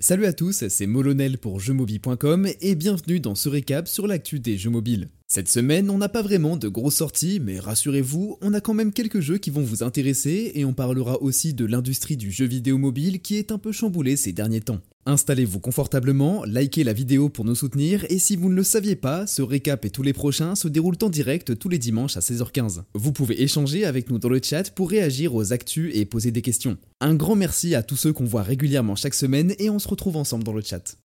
Salut à tous, c'est Molonel pour jeuxmobile.com et bienvenue dans ce récap sur l'actu des jeux mobiles. Cette semaine, on n'a pas vraiment de grosses sorties, mais rassurez-vous, on a quand même quelques jeux qui vont vous intéresser et on parlera aussi de l'industrie du jeu vidéo mobile qui est un peu chamboulée ces derniers temps. Installez-vous confortablement, likez la vidéo pour nous soutenir et si vous ne le saviez pas, ce récap et tous les prochains se déroulent en direct tous les dimanches à 16h15. Vous pouvez échanger avec nous dans le chat pour réagir aux actus et poser des questions. Un grand merci à tous ceux qu'on voit régulièrement chaque semaine et on se retrouve ensemble dans le chat.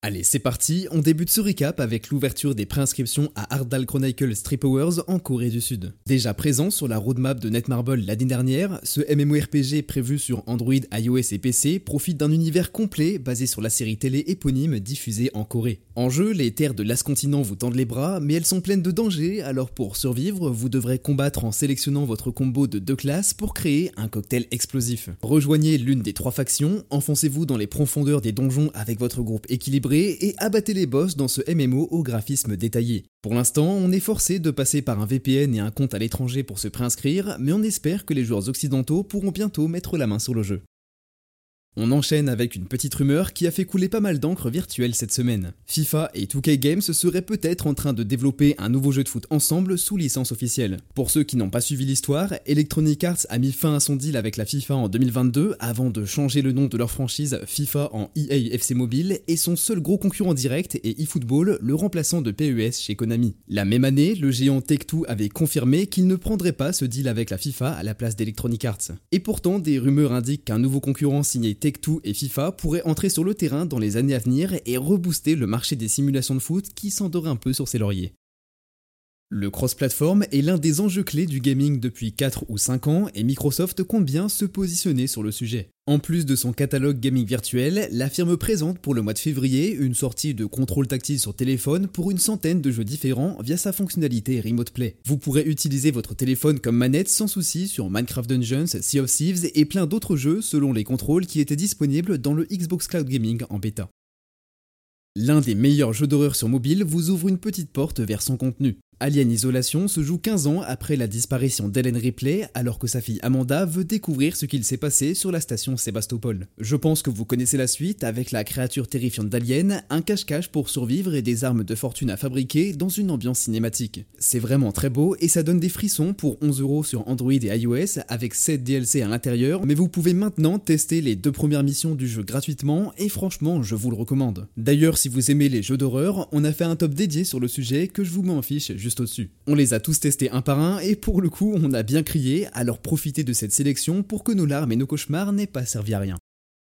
Allez, c'est parti, on débute ce recap avec l'ouverture des préinscriptions à Ardal Chronicle Strip Hours en Corée du Sud. Déjà présent sur la roadmap de Netmarble l'année dernière, ce MMORPG prévu sur Android, iOS et PC profite d'un univers complet basé sur la série télé éponyme diffusée en Corée. En jeu, les terres de l'As-Continent vous tendent les bras, mais elles sont pleines de dangers, alors pour survivre, vous devrez combattre en sélectionnant votre combo de deux classes pour créer un cocktail explosif. Rejoignez l'une des trois factions, enfoncez-vous dans les profondeurs des donjons avec votre groupe équilibré et abattez les boss dans ce MMO au graphisme détaillé. Pour l'instant, on est forcé de passer par un VPN et un compte à l'étranger pour se préinscrire, mais on espère que les joueurs occidentaux pourront bientôt mettre la main sur le jeu. On enchaîne avec une petite rumeur qui a fait couler pas mal d'encre virtuelle cette semaine. FIFA et 2K Games seraient peut-être en train de développer un nouveau jeu de foot ensemble sous licence officielle. Pour ceux qui n'ont pas suivi l'histoire, Electronic Arts a mis fin à son deal avec la FIFA en 2022 avant de changer le nom de leur franchise FIFA en EA FC Mobile et son seul gros concurrent direct est eFootball, le remplaçant de PES chez Konami. La même année, le géant Take-Two avait confirmé qu'il ne prendrait pas ce deal avec la FIFA à la place d'Electronic Arts. Et pourtant, des rumeurs indiquent qu'un nouveau concurrent signé Take-Two et FIFA pourraient entrer sur le terrain dans les années à venir et rebooster le marché des simulations de foot qui s'endort un peu sur ses lauriers. Le cross-platform est l'un des enjeux clés du gaming depuis 4 ou 5 ans et Microsoft compte bien se positionner sur le sujet. En plus de son catalogue gaming virtuel, la firme présente pour le mois de février une sortie de contrôle tactile sur téléphone pour une centaine de jeux différents via sa fonctionnalité Remote Play. Vous pourrez utiliser votre téléphone comme manette sans souci sur Minecraft Dungeons, Sea of Thieves et plein d'autres jeux selon les contrôles qui étaient disponibles dans le Xbox Cloud Gaming en bêta. L'un des meilleurs jeux d'horreur sur mobile vous ouvre une petite porte vers son contenu. Alien Isolation se joue 15 ans après la disparition d'Ellen Ripley alors que sa fille Amanda veut découvrir ce qu'il s'est passé sur la station Sébastopol. Je pense que vous connaissez la suite avec la créature terrifiante d'Alien, un cache-cache pour survivre et des armes de fortune à fabriquer dans une ambiance cinématique. C'est vraiment très beau et ça donne des frissons pour 11 euros sur Android et iOS avec 7 DLC à l'intérieur, mais vous pouvez maintenant tester les deux premières missions du jeu gratuitement et franchement je vous le recommande. D'ailleurs si vous aimez les jeux d'horreur, on a fait un top dédié sur le sujet que je vous mets en fiche juste On les a tous testés un par un et pour le coup on a bien crié, alors profitez de cette sélection pour que nos larmes et nos cauchemars n'aient pas servi à rien.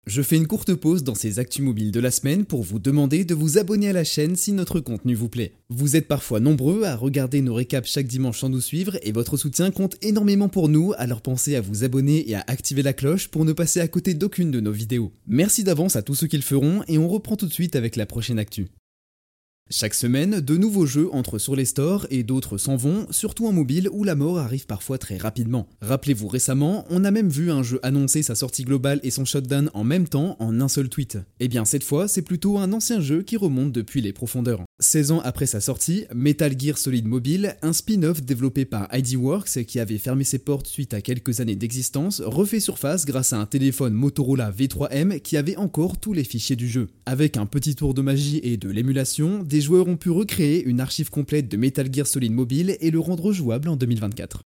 Je fais une courte pause dans ces actus mobiles de la semaine pour vous demander de vous abonner à la chaîne si notre contenu vous plaît. Vous êtes parfois nombreux à regarder nos récaps chaque dimanche sans nous suivre et votre soutien compte énormément pour nous, alors pensez à vous abonner et à activer la cloche pour ne passer à côté d'aucune de nos vidéos. Merci d'avance à tous ceux qui le feront et on reprend tout de suite avec la prochaine actu. Chaque semaine, de nouveaux jeux entrent sur les stores et d'autres s'en vont, surtout en mobile où la mort arrive parfois très rapidement. Rappelez-vous récemment, on a même vu un jeu annoncer sa sortie globale et son shutdown en même temps en un seul tweet. Eh bien cette fois, c'est plutôt un ancien jeu qui remonte depuis les profondeurs. 16 ans après sa sortie, Metal Gear Solid Mobile, un spin-off développé par IDWorks qui avait fermé ses portes suite à quelques années d'existence, refait surface grâce à un téléphone Motorola V3M qui avait encore tous les fichiers du jeu. Avec un petit tour de magie et de l'émulation, des joueurs ont pu recréer une archive complète de Metal Gear Solid Mobile et le rendre jouable en 2024.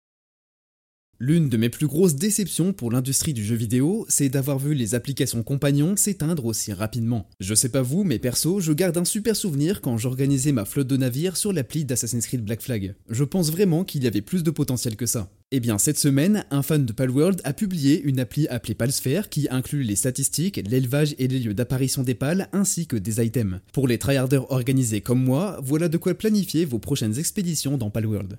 L'une de mes plus grosses déceptions pour l'industrie du jeu vidéo, c'est d'avoir vu les applications compagnons s'éteindre aussi rapidement. Je sais pas vous, mais perso, je garde un super souvenir quand j'organisais ma flotte de navires sur l'appli d'Assassin's Creed Black Flag. Je pense vraiment qu'il y avait plus de potentiel que ça. Eh bien, cette semaine, un fan de Palworld a publié une appli appelée Palsphere qui inclut les statistiques, l'élevage et les lieux d'apparition des pales ainsi que des items. Pour les tryharders organisés comme moi, voilà de quoi planifier vos prochaines expéditions dans Palworld.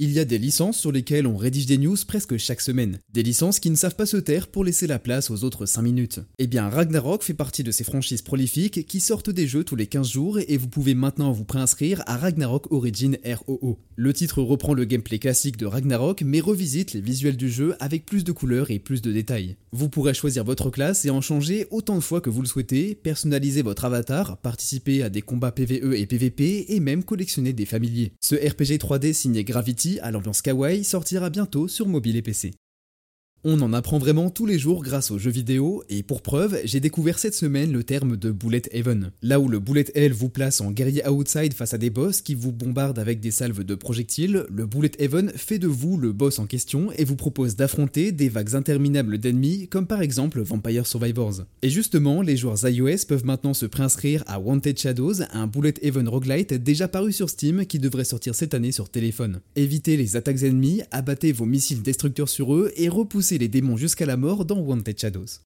Il y a des licences sur lesquelles on rédige des news presque chaque semaine. Des licences qui ne savent pas se taire pour laisser la place aux autres 5 minutes. Eh bien, Ragnarok fait partie de ces franchises prolifiques qui sortent des jeux tous les 15 jours et vous pouvez maintenant vous préinscrire à Ragnarok Origin ROO. Le titre reprend le gameplay classique de Ragnarok mais revisite les visuels du jeu avec plus de couleurs et plus de détails. Vous pourrez choisir votre classe et en changer autant de fois que vous le souhaitez, personnaliser votre avatar, participer à des combats PvE et PvP et même collectionner des familiers. Ce RPG 3D signé Gravity à l'ambiance kawaii sortira bientôt sur mobile et PC. On en apprend vraiment tous les jours grâce aux jeux vidéo, et pour preuve, j'ai découvert cette semaine le terme de Bullet Heaven. Là où le Bullet Hell vous place en guerrier outside face à des boss qui vous bombardent avec des salves de projectiles, le Bullet Heaven fait de vous le boss en question et vous propose d'affronter des vagues interminables d'ennemis, comme par exemple Vampire Survivors. Et justement, les joueurs iOS peuvent maintenant se préinscrire à Wanted Shadows, un Bullet Heaven roguelite déjà paru sur Steam qui devrait sortir cette année sur téléphone. Évitez les attaques ennemies, abattez vos missiles destructeurs sur eux et repoussez les démons jusqu'à la mort dans Wanted Shadows.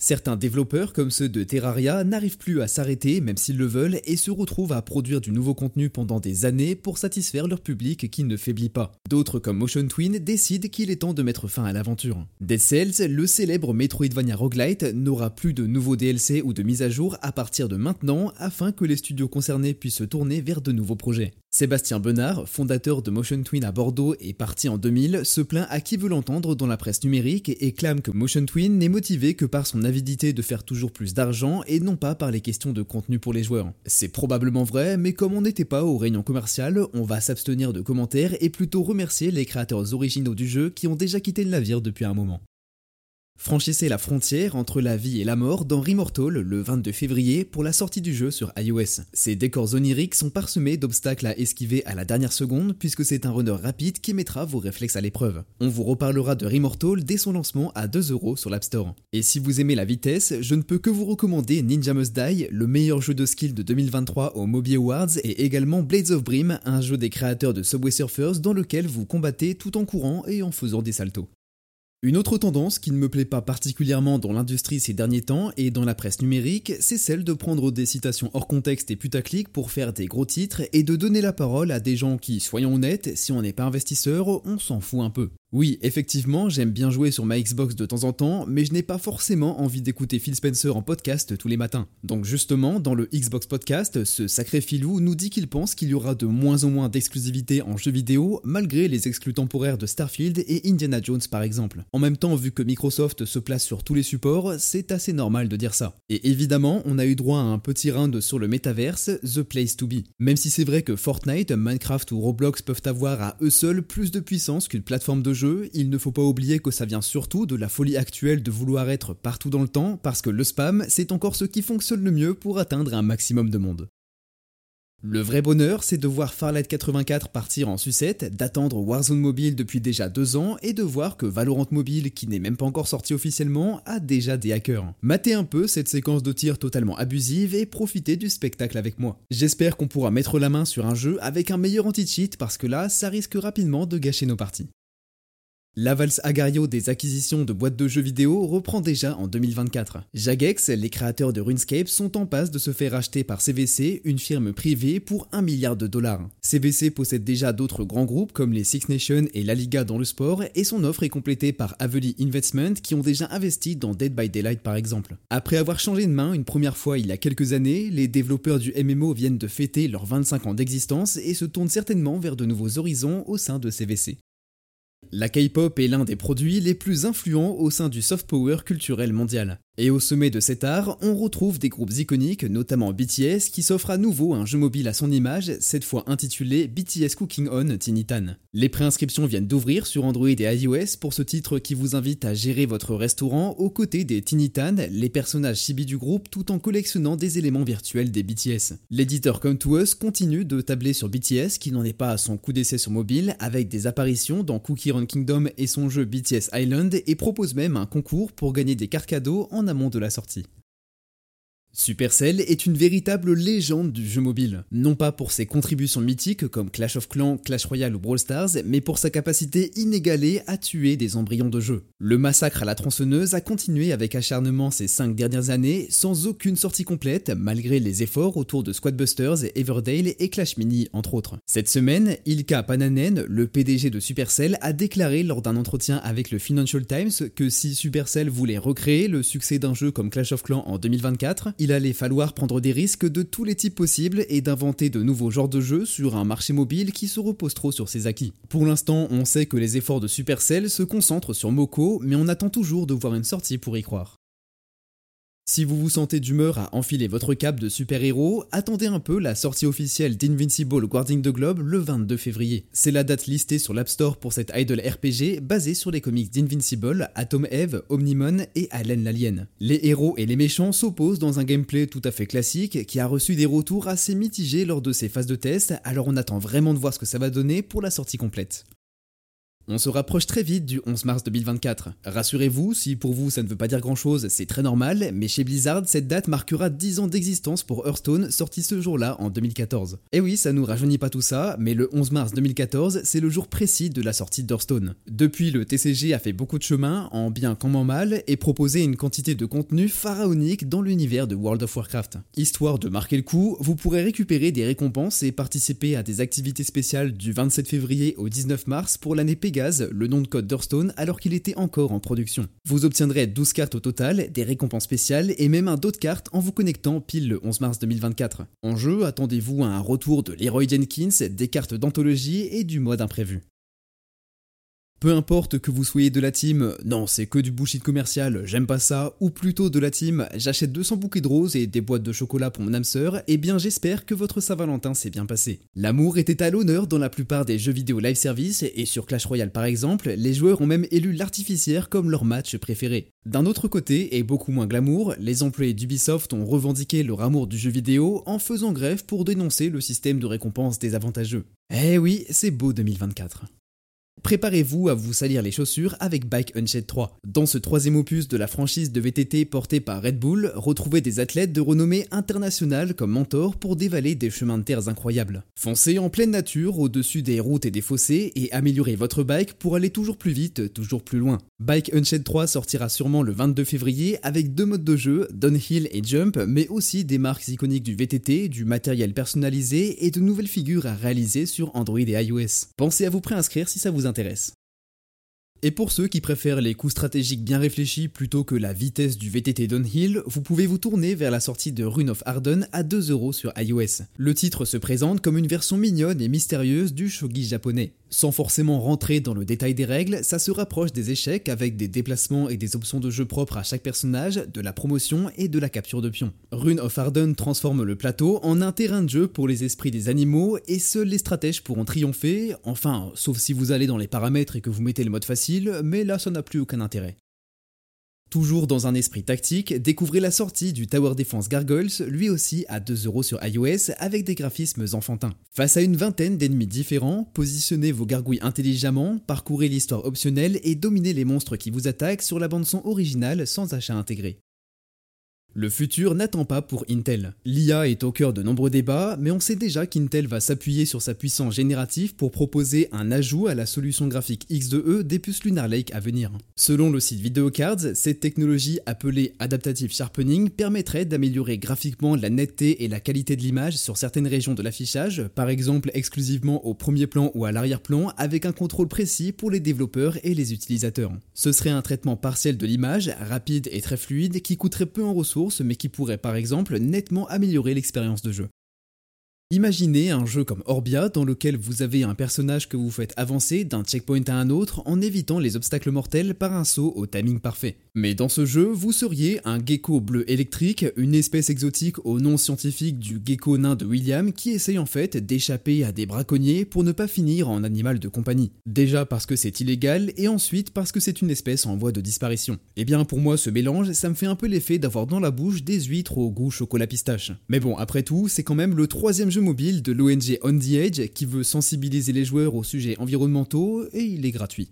Certains développeurs, comme ceux de Terraria, n'arrivent plus à s'arrêter même s'ils le veulent et se retrouvent à produire du nouveau contenu pendant des années pour satisfaire leur public qui ne faiblit pas. D'autres, comme Motion Twin, décident qu'il est temps de mettre fin à l'aventure. Dead Cells, le célèbre Metroidvania roguelite, n'aura plus de nouveaux DLC ou de mises à jour à partir de maintenant afin que les studios concernés puissent se tourner vers de nouveaux projets. Sébastien Benard, fondateur de Motion Twin à Bordeaux et parti en 2000, se plaint à qui veut l'entendre dans la presse numérique et clame que Motion Twin n'est motivé que par son avidité de faire toujours plus d'argent et non pas par les questions de contenu pour les joueurs. C'est probablement vrai, mais comme on n'était pas au réunion commercial, on va s'abstenir de commentaires et plutôt remercier les créateurs originaux du jeu qui ont déjà quitté le navire depuis un moment. Franchissez la frontière entre la vie et la mort dans Remortal le 22 février pour la sortie du jeu sur iOS. Ces décors oniriques sont parsemés d'obstacles à esquiver à la dernière seconde puisque c'est un runner rapide qui mettra vos réflexes à l'épreuve. On vous reparlera de Remortal dès son lancement à 2€ sur l'App Store. Et si vous aimez la vitesse, je ne peux que vous recommander Ninja Must Die, le meilleur jeu de skill de 2023 au Moby Awards et également Blades of Brim, un jeu des créateurs de Subway Surfers dans lequel vous combattez tout en courant et en faisant des saltos. Une autre tendance qui ne me plaît pas particulièrement dans l'industrie ces derniers temps et dans la presse numérique, c'est celle de prendre des citations hors contexte et putaclic pour faire des gros titres et de donner la parole à des gens qui, soyons honnêtes, si on n'est pas investisseur, on s'en fout un peu. Oui, effectivement, j'aime bien jouer sur ma Xbox de temps en temps, mais je n'ai pas forcément envie d'écouter Phil Spencer en podcast tous les matins. Donc justement, dans le Xbox Podcast, ce sacré filou nous dit qu'il pense qu'il y aura de moins en moins d'exclusivité en jeux vidéo, malgré les exclus temporaires de Starfield et Indiana Jones par exemple. En même temps, vu que Microsoft se place sur tous les supports, c'est assez normal de dire ça. Et évidemment, on a eu droit à un petit round sur le métaverse, The Place to Be. Même si c'est vrai que Fortnite, Minecraft ou Roblox peuvent avoir à eux seuls plus de puissance qu'une plateforme de il ne faut pas oublier que ça vient surtout de la folie actuelle de vouloir être partout dans le temps, parce que le spam, c'est encore ce qui fonctionne le mieux pour atteindre un maximum de monde. Le vrai bonheur, c'est de voir Farlight 84 partir en sucette, d'attendre Warzone Mobile depuis déjà deux ans et de voir que Valorant Mobile, qui n'est même pas encore sorti officiellement, a déjà des hackers. Matez un peu cette séquence de tir totalement abusive et profitez du spectacle avec moi. J'espère qu'on pourra mettre la main sur un jeu avec un meilleur anti-cheat parce que là, ça risque rapidement de gâcher nos parties. La valse agario des acquisitions de boîtes de jeux vidéo reprend déjà en 2024. Jagex, les créateurs de RuneScape, sont en passe de se faire acheter par CVC, une firme privée, pour 1 milliard de dollars. CVC possède déjà d'autres grands groupes comme les Six Nations et la Liga dans le sport, et son offre est complétée par Avely Investment qui ont déjà investi dans Dead by Daylight par exemple. Après avoir changé de main une première fois il y a quelques années, les développeurs du MMO viennent de fêter leurs 25 ans d'existence et se tournent certainement vers de nouveaux horizons au sein de CVC. La K-pop est l'un des produits les plus influents au sein du soft power culturel mondial. Et au sommet de cet art, on retrouve des groupes iconiques, notamment BTS, qui s'offre à nouveau un jeu mobile à son image, cette fois intitulé BTS Cooking On Tinitan. Les préinscriptions viennent d'ouvrir sur Android et iOS pour ce titre qui vous invite à gérer votre restaurant aux côtés des Tinitan, les personnages chibi du groupe, tout en collectionnant des éléments virtuels des BTS. L'éditeur Come to Us continue de tabler sur BTS, qui n'en est pas à son coup d'essai sur mobile, avec des apparitions dans Cookie Run Kingdom et son jeu BTS Island, et propose même un concours pour gagner des cartes cadeaux en amont de la sortie. Supercell est une véritable légende du jeu mobile, non pas pour ses contributions mythiques comme Clash of Clans, Clash Royale ou Brawl Stars, mais pour sa capacité inégalée à tuer des embryons de jeu. Le massacre à la tronçonneuse a continué avec acharnement ces 5 dernières années, sans aucune sortie complète, malgré les efforts autour de Squadbusters, Everdale et Clash Mini entre autres. Cette semaine, Ilka Pananen, le PDG de Supercell, a déclaré lors d'un entretien avec le Financial Times que si Supercell voulait recréer le succès d'un jeu comme Clash of Clans en 2024, il allait falloir prendre des risques de tous les types possibles et d'inventer de nouveaux genres de jeux sur un marché mobile qui se repose trop sur ses acquis. Pour l'instant, on sait que les efforts de Supercell se concentrent sur Moko, mais on attend toujours de voir une sortie pour y croire. Si vous vous sentez d'humeur à enfiler votre cape de super-héros, attendez un peu la sortie officielle d'Invincible Guarding the Globe le 22 février. C'est la date listée sur l'App Store pour cette idle RPG basée sur les comics d'Invincible, Atom Eve, Omnimon et Allen l'Alien. Les héros et les méchants s'opposent dans un gameplay tout à fait classique qui a reçu des retours assez mitigés lors de ses phases de test, alors on attend vraiment de voir ce que ça va donner pour la sortie complète. On se rapproche très vite du 11 mars 2024. Rassurez-vous, si pour vous ça ne veut pas dire grand chose, c'est très normal, mais chez Blizzard, cette date marquera 10 ans d'existence pour Hearthstone, sorti ce jour-là en 2014. Et oui, ça nous rajeunit pas tout ça, mais le 11 mars 2014, c'est le jour précis de la sortie d'Hearthstone. Depuis, le TCG a fait beaucoup de chemin, en bien comme en mal, et proposé une quantité de contenu pharaonique dans l'univers de World of Warcraft. Histoire de marquer le coup, vous pourrez récupérer des récompenses et participer à des activités spéciales du 27 février au 19 mars pour l'année Pégase le nom de code d'Hearthstone, alors qu'il était encore en production. Vous obtiendrez 12 cartes au total, des récompenses spéciales et même un de cartes en vous connectant pile le 11 mars 2024. En jeu, attendez-vous à un retour de Leroy Jenkins, des cartes d'anthologie et du mode imprévu. Peu importe que vous soyez de la team non c'est que du bullshit commercial, j'aime pas ça, ou plutôt de la team j'achète 200 bouquets de roses et des boîtes de chocolat pour mon âme sœur, eh bien j'espère que votre Saint-Valentin s'est bien passé. L'amour était à l'honneur dans la plupart des jeux vidéo live service et sur Clash Royale par exemple, les joueurs ont même élu l'artificière comme leur match préféré. D'un autre côté, et beaucoup moins glamour, les employés d'Ubisoft ont revendiqué leur amour du jeu vidéo en faisant grève pour dénoncer le système de récompense désavantageux. Eh oui, c'est beau 2024. Préparez-vous à vous salir les chaussures avec Bike Unshed 3. Dans ce troisième opus de la franchise de VTT portée par Red Bull, retrouvez des athlètes de renommée internationale comme mentors pour dévaler des chemins de terre incroyables. Foncez en pleine nature au-dessus des routes et des fossés et améliorez votre bike pour aller toujours plus vite, toujours plus loin. Bike Unshed 3 sortira sûrement le 22 février avec deux modes de jeu, Downhill et Jump, mais aussi des marques iconiques du VTT, du matériel personnalisé et de nouvelles figures à réaliser sur Android et iOS. Pensez à vous préinscrire si ça vous intéresse. Et pour ceux qui préfèrent les coups stratégiques bien réfléchis plutôt que la vitesse du VTT downhill, vous pouvez vous tourner vers la sortie de Rune of Arden à 2€ sur iOS. Le titre se présente comme une version mignonne et mystérieuse du shogi japonais. Sans forcément rentrer dans le détail des règles, ça se rapproche des échecs avec des déplacements et des options de jeu propres à chaque personnage, de la promotion et de la capture de pions. Rune of Arden transforme le plateau en un terrain de jeu pour les esprits des animaux et seuls les stratèges pourront triompher, enfin, sauf si vous allez dans les paramètres et que vous mettez le mode facile, mais là ça n'a plus aucun intérêt. Toujours dans un esprit tactique, découvrez la sortie du Tower Defense Gargoyles, lui aussi à 2€ sur iOS avec des graphismes enfantins. Face à une vingtaine d'ennemis différents, positionnez vos gargouilles intelligemment, parcourez l'histoire optionnelle et dominez les monstres qui vous attaquent sur la bande son originale sans achat intégré. Le futur n'attend pas pour Intel. L'IA est au cœur de nombreux débats, mais on sait déjà qu'Intel va s'appuyer sur sa puissance générative pour proposer un ajout à la solution graphique X2E des puces Lunar Lake à venir. Selon le site VideoCards, cette technologie appelée Adaptative Sharpening permettrait d'améliorer graphiquement la netteté et la qualité de l'image sur certaines régions de l'affichage, par exemple exclusivement au premier plan ou à l'arrière-plan, avec un contrôle précis pour les développeurs et les utilisateurs. Ce serait un traitement partiel de l'image, rapide et très fluide, qui coûterait peu en ressources mais qui pourrait par exemple nettement améliorer l'expérience de jeu. Imaginez un jeu comme Orbia dans lequel vous avez un personnage que vous faites avancer d'un checkpoint à un autre en évitant les obstacles mortels par un saut au timing parfait. Mais dans ce jeu, vous seriez un gecko bleu électrique, une espèce exotique au nom scientifique du gecko nain de William qui essaye en fait d'échapper à des braconniers pour ne pas finir en animal de compagnie. Déjà parce que c'est illégal et ensuite parce que c'est une espèce en voie de disparition. Et eh bien pour moi ce mélange, ça me fait un peu l'effet d'avoir dans la bouche des huîtres au goût chocolat pistache. Mais bon, après tout, c'est quand même le troisième jeu mobile de l'ONG On the Edge qui veut sensibiliser les joueurs aux sujets environnementaux et il est gratuit.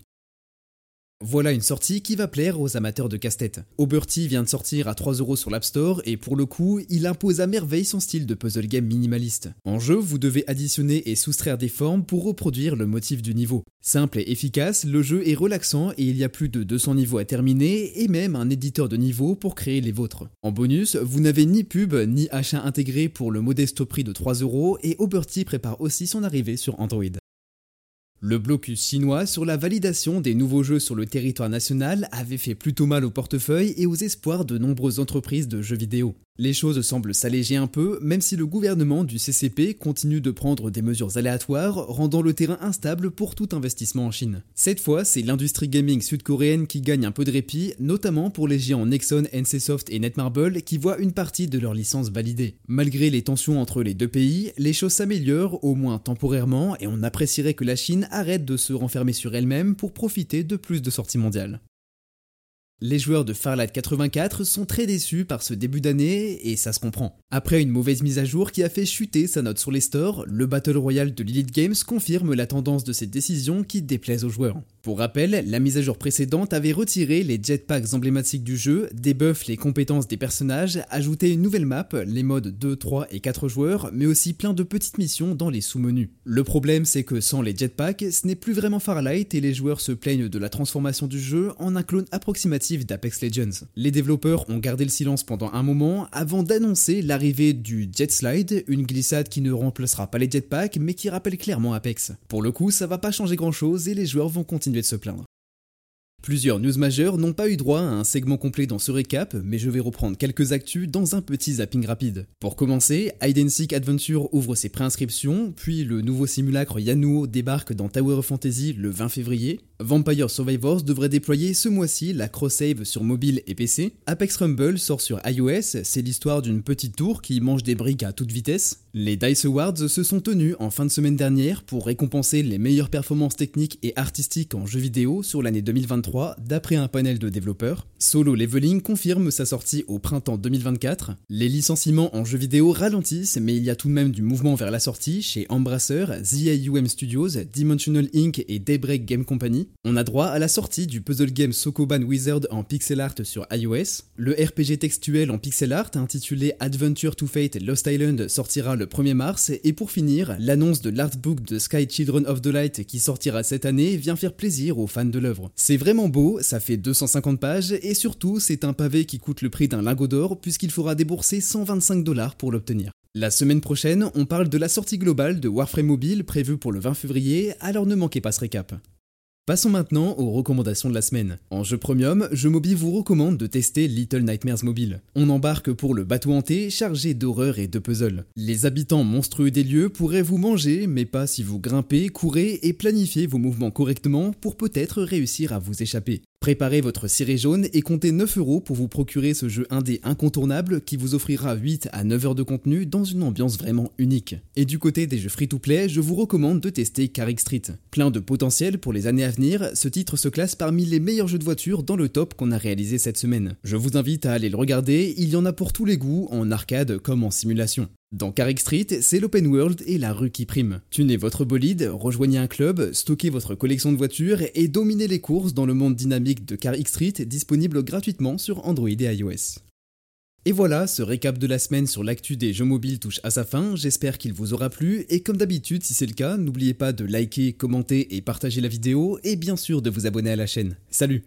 Voilà une sortie qui va plaire aux amateurs de casse-tête. Oberty vient de sortir à 3€ sur l'App Store et pour le coup, il impose à merveille son style de puzzle game minimaliste. En jeu, vous devez additionner et soustraire des formes pour reproduire le motif du niveau. Simple et efficace, le jeu est relaxant et il y a plus de 200 niveaux à terminer et même un éditeur de niveaux pour créer les vôtres. En bonus, vous n'avez ni pub ni achat intégré pour le modeste prix de 3€ et Oberty prépare aussi son arrivée sur Android. Le blocus chinois sur la validation des nouveaux jeux sur le territoire national avait fait plutôt mal au portefeuille et aux espoirs de nombreuses entreprises de jeux vidéo. Les choses semblent s'alléger un peu, même si le gouvernement du CCP continue de prendre des mesures aléatoires, rendant le terrain instable pour tout investissement en Chine. Cette fois, c'est l'industrie gaming sud-coréenne qui gagne un peu de répit, notamment pour les géants Nexon, NCSoft et Netmarble qui voient une partie de leur licence validée. Malgré les tensions entre les deux pays, les choses s'améliorent, au moins temporairement, et on apprécierait que la Chine arrête de se renfermer sur elle-même pour profiter de plus de sorties mondiales. Les joueurs de Farlight 84 sont très déçus par ce début d'année et ça se comprend. Après une mauvaise mise à jour qui a fait chuter sa note sur les stores, le Battle Royale de Lilith Games confirme la tendance de cette décision qui déplaise aux joueurs. Pour rappel, la mise à jour précédente avait retiré les jetpacks emblématiques du jeu, débuff les compétences des personnages, ajouté une nouvelle map, les modes 2, 3 et 4 joueurs, mais aussi plein de petites missions dans les sous-menus. Le problème c'est que sans les jetpacks, ce n'est plus vraiment Farlight et les joueurs se plaignent de la transformation du jeu en un clone approximatif d'Apex Legends. Les développeurs ont gardé le silence pendant un moment avant d'annoncer l'arrivée du Jet Slide, une glissade qui ne remplacera pas les jetpacks mais qui rappelle clairement Apex. Pour le coup, ça va pas changer grand chose et les joueurs vont continuer de se plaindre. Plusieurs news majeures n'ont pas eu droit à un segment complet dans ce récap, mais je vais reprendre quelques actus dans un petit zapping rapide. Pour commencer, Hide Seek Adventure ouvre ses préinscriptions, puis le nouveau simulacre Yanuo débarque dans Tower of Fantasy le 20 février, Vampire Survivors devrait déployer ce mois-ci la cross-save sur mobile et PC, Apex Rumble sort sur iOS, c'est l'histoire d'une petite tour qui mange des briques à toute vitesse, les DICE Awards se sont tenus en fin de semaine dernière pour récompenser les meilleures performances techniques et artistiques en jeux vidéo sur l'année 2023 d'après un panel de développeurs. Solo Leveling confirme sa sortie au printemps 2024. Les licenciements en jeux vidéo ralentissent mais il y a tout de même du mouvement vers la sortie chez Embracer, ZAUM Studios, Dimensional Inc. et Daybreak Game Company. On a droit à la sortie du puzzle game Sokoban Wizard en pixel art sur iOS. Le RPG textuel en pixel art intitulé Adventure to Fate Lost Island sortira le 1er mars, et pour finir, l'annonce de l'artbook de Sky Children of the Light qui sortira cette année vient faire plaisir aux fans de l'œuvre. C'est vraiment beau, ça fait 250 pages, et surtout c'est un pavé qui coûte le prix d'un lingot d'or puisqu'il faudra débourser 125 dollars pour l'obtenir. La semaine prochaine, on parle de la sortie globale de Warframe Mobile prévue pour le 20 février, alors ne manquez pas ce récap. Passons maintenant aux recommandations de la semaine. En jeu premium, Jeux Mobile vous recommande de tester Little Nightmares Mobile. On embarque pour le bateau hanté chargé d'horreur et de puzzle. Les habitants monstrueux des lieux pourraient vous manger, mais pas si vous grimpez, courez et planifiez vos mouvements correctement pour peut-être réussir à vous échapper. Préparez votre ciré jaune et comptez 9 euros pour vous procurer ce jeu indé incontournable qui vous offrira 8 à 9 heures de contenu dans une ambiance vraiment unique. Et du côté des jeux free-to-play, je vous recommande de tester Carrick Street. Plein de potentiel pour les années à venir, ce titre se classe parmi les meilleurs jeux de voiture dans le top qu'on a réalisé cette semaine. Je vous invite à aller le regarder, il y en a pour tous les goûts, en arcade comme en simulation. Dans Carrick Street, c'est l'open world et la rue qui prime. Tunez votre bolide, rejoignez un club, stockez votre collection de voitures et dominez les courses dans le monde dynamique de Carrick Street disponible gratuitement sur Android et iOS. Et voilà, ce récap de la semaine sur l'actu des jeux mobiles touche à sa fin, j'espère qu'il vous aura plu, et comme d'habitude, si c'est le cas, n'oubliez pas de liker, commenter et partager la vidéo, et bien sûr de vous abonner à la chaîne. Salut